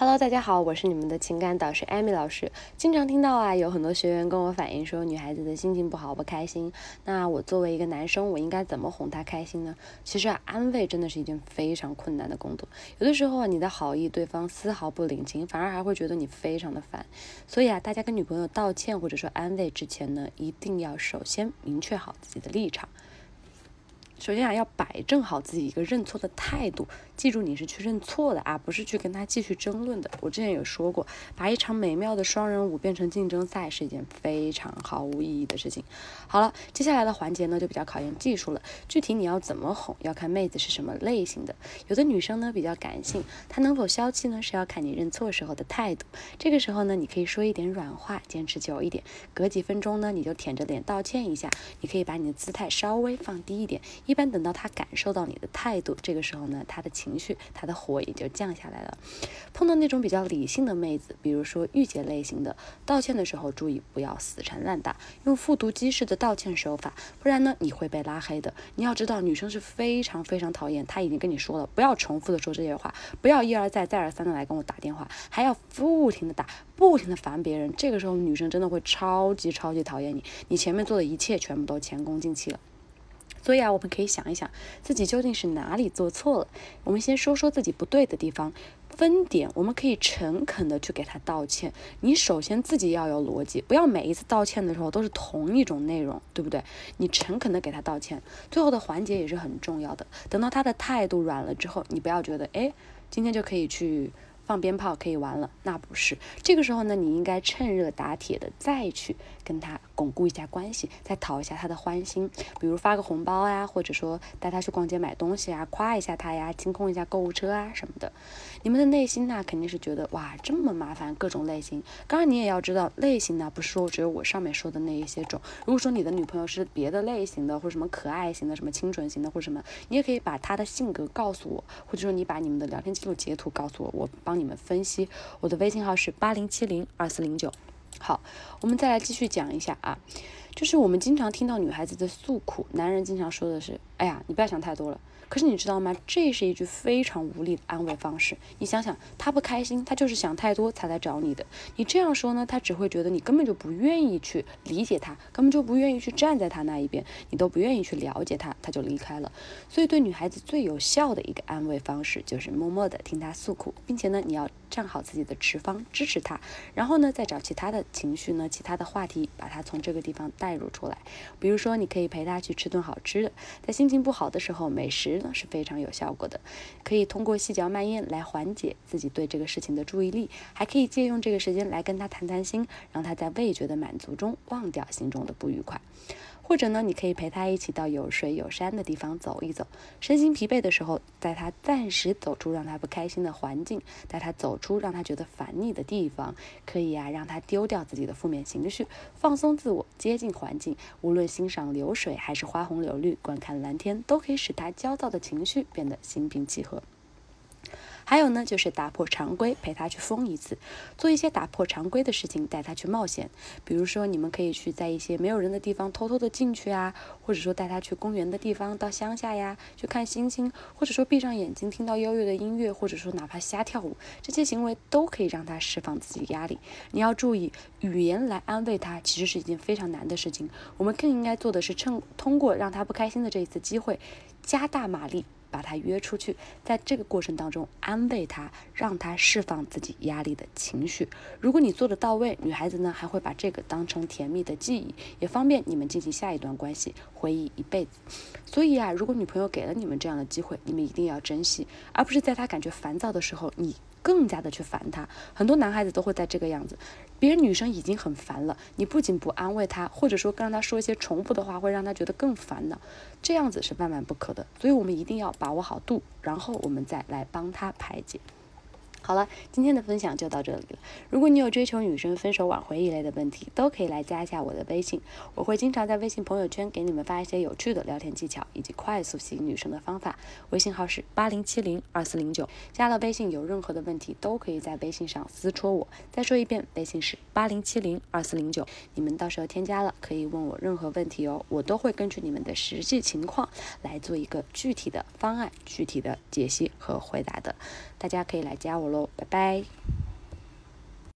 Hello，大家好，我是你们的情感导师艾米老师。经常听到啊，有很多学员跟我反映说，女孩子的心情不好，不开心。那我作为一个男生，我应该怎么哄她开心呢？其实啊，安慰真的是一件非常困难的工作。有的时候啊，你的好意对方丝毫不领情，反而还会觉得你非常的烦。所以啊，大家跟女朋友道歉或者说安慰之前呢，一定要首先明确好自己的立场。首先啊，要摆正好自己一个认错的态度。记住，你是去认错的啊，不是去跟他继续争论的。我之前有说过，把一场美妙的双人舞变成竞争赛是一件非常毫无意义的事情。好了，接下来的环节呢就比较考验技术了。具体你要怎么哄，要看妹子是什么类型的。有的女生呢比较感性，她能否消气呢是要看你认错时候的态度。这个时候呢，你可以说一点软话，坚持久一点。隔几分钟呢，你就舔着脸道歉一下。你可以把你的姿态稍微放低一点。一般等到她感受到你的态度，这个时候呢，她的情。绪，他的火也就降下来了。碰到那种比较理性的妹子，比如说御姐类型的，道歉的时候注意不要死缠烂打，用复读机式的道歉手法，不然呢你会被拉黑的。你要知道，女生是非常非常讨厌，她已经跟你说了，不要重复的说这些话，不要一而再再而三的来跟我打电话，还要不停的打，不停的烦别人。这个时候女生真的会超级超级讨厌你，你前面做的一切全部都前功尽弃了。所以啊，我们可以想一想，自己究竟是哪里做错了。我们先说说自己不对的地方，分点，我们可以诚恳的去给他道歉。你首先自己要有逻辑，不要每一次道歉的时候都是同一种内容，对不对？你诚恳的给他道歉，最后的环节也是很重要的。等到他的态度软了之后，你不要觉得，哎，今天就可以去。放鞭炮可以玩了，那不是。这个时候呢，你应该趁热打铁的再去跟他巩固一下关系，再讨一下他的欢心。比如发个红包呀，或者说带他去逛街买东西啊，夸一下他呀，清空一下购物车啊什么的。你们的内心呢，肯定是觉得哇，这么麻烦，各种类型。当然你也要知道，类型呢不是说只有我上面说的那一些种。如果说你的女朋友是别的类型的，或者什么可爱型的，什么清纯型的，或者什么，你也可以把她的性格告诉我，或者说你把你们的聊天记录截图告诉我，我帮。你们分析，我的微信号是八零七零二四零九。好，我们再来继续讲一下啊，就是我们经常听到女孩子的诉苦，男人经常说的是：“哎呀，你不要想太多了。”可是你知道吗？这是一句非常无力的安慰方式。你想想，他不开心，他就是想太多才来找你的。你这样说呢，他只会觉得你根本就不愿意去理解他，根本就不愿意去站在他那一边，你都不愿意去了解他，他就离开了。所以，对女孩子最有效的一个安慰方式，就是默默的听她诉苦，并且呢，你要站好自己的持方，支持她。然后呢，再找其他的情绪呢，其他的话题，把她从这个地方带入出来。比如说，你可以陪他去吃顿好吃的，在心情不好的时候，美食呢。是非常有效果的，可以通过细嚼慢咽来缓解自己对这个事情的注意力，还可以借用这个时间来跟他谈谈心，让他在味觉的满足中忘掉心中的不愉快。或者呢，你可以陪他一起到有水有山的地方走一走，身心疲惫的时候，带他暂时走出让他不开心的环境，带他走出让他觉得烦腻的地方，可以呀，让他丢掉自己的负面情绪，放松自我，接近环境。无论欣赏流水还是花红柳绿，观看蓝天，都可以使他焦躁的情绪变得心平气和。还有呢，就是打破常规，陪他去疯一次，做一些打破常规的事情，带他去冒险。比如说，你们可以去在一些没有人的地方偷偷的进去啊，或者说带他去公园的地方，到乡下呀，去看星星，或者说闭上眼睛听到优越的音乐，或者说哪怕瞎跳舞，这些行为都可以让他释放自己的压力。你要注意，语言来安慰他，其实是一件非常难的事情。我们更应该做的是，趁通过让他不开心的这一次机会，加大马力。把他约出去，在这个过程当中安慰他，让他释放自己压力的情绪。如果你做的到位，女孩子呢还会把这个当成甜蜜的记忆，也方便你们进行下一段关系，回忆一辈子。所以啊，如果女朋友给了你们这样的机会，你们一定要珍惜，而不是在她感觉烦躁的时候，你。更加的去烦他，很多男孩子都会在这个样子，别人女生已经很烦了，你不仅不安慰他，或者说跟他说一些重复的话，会让他觉得更烦恼，这样子是万万不可的，所以我们一定要把握好度，然后我们再来帮他排解。好了，今天的分享就到这里了。如果你有追求女生分手挽回一类的问题，都可以来加一下我的微信，我会经常在微信朋友圈给你们发一些有趣的聊天技巧以及快速吸引女生的方法。微信号是八零七零二四零九，加了微信有任何的问题都可以在微信上私戳我。再说一遍，微信是八零七零二四零九，你们到时候添加了可以问我任何问题哦，我都会根据你们的实际情况来做一个具体的方案、具体的解析和回答的。大家可以来加我喽。拜拜。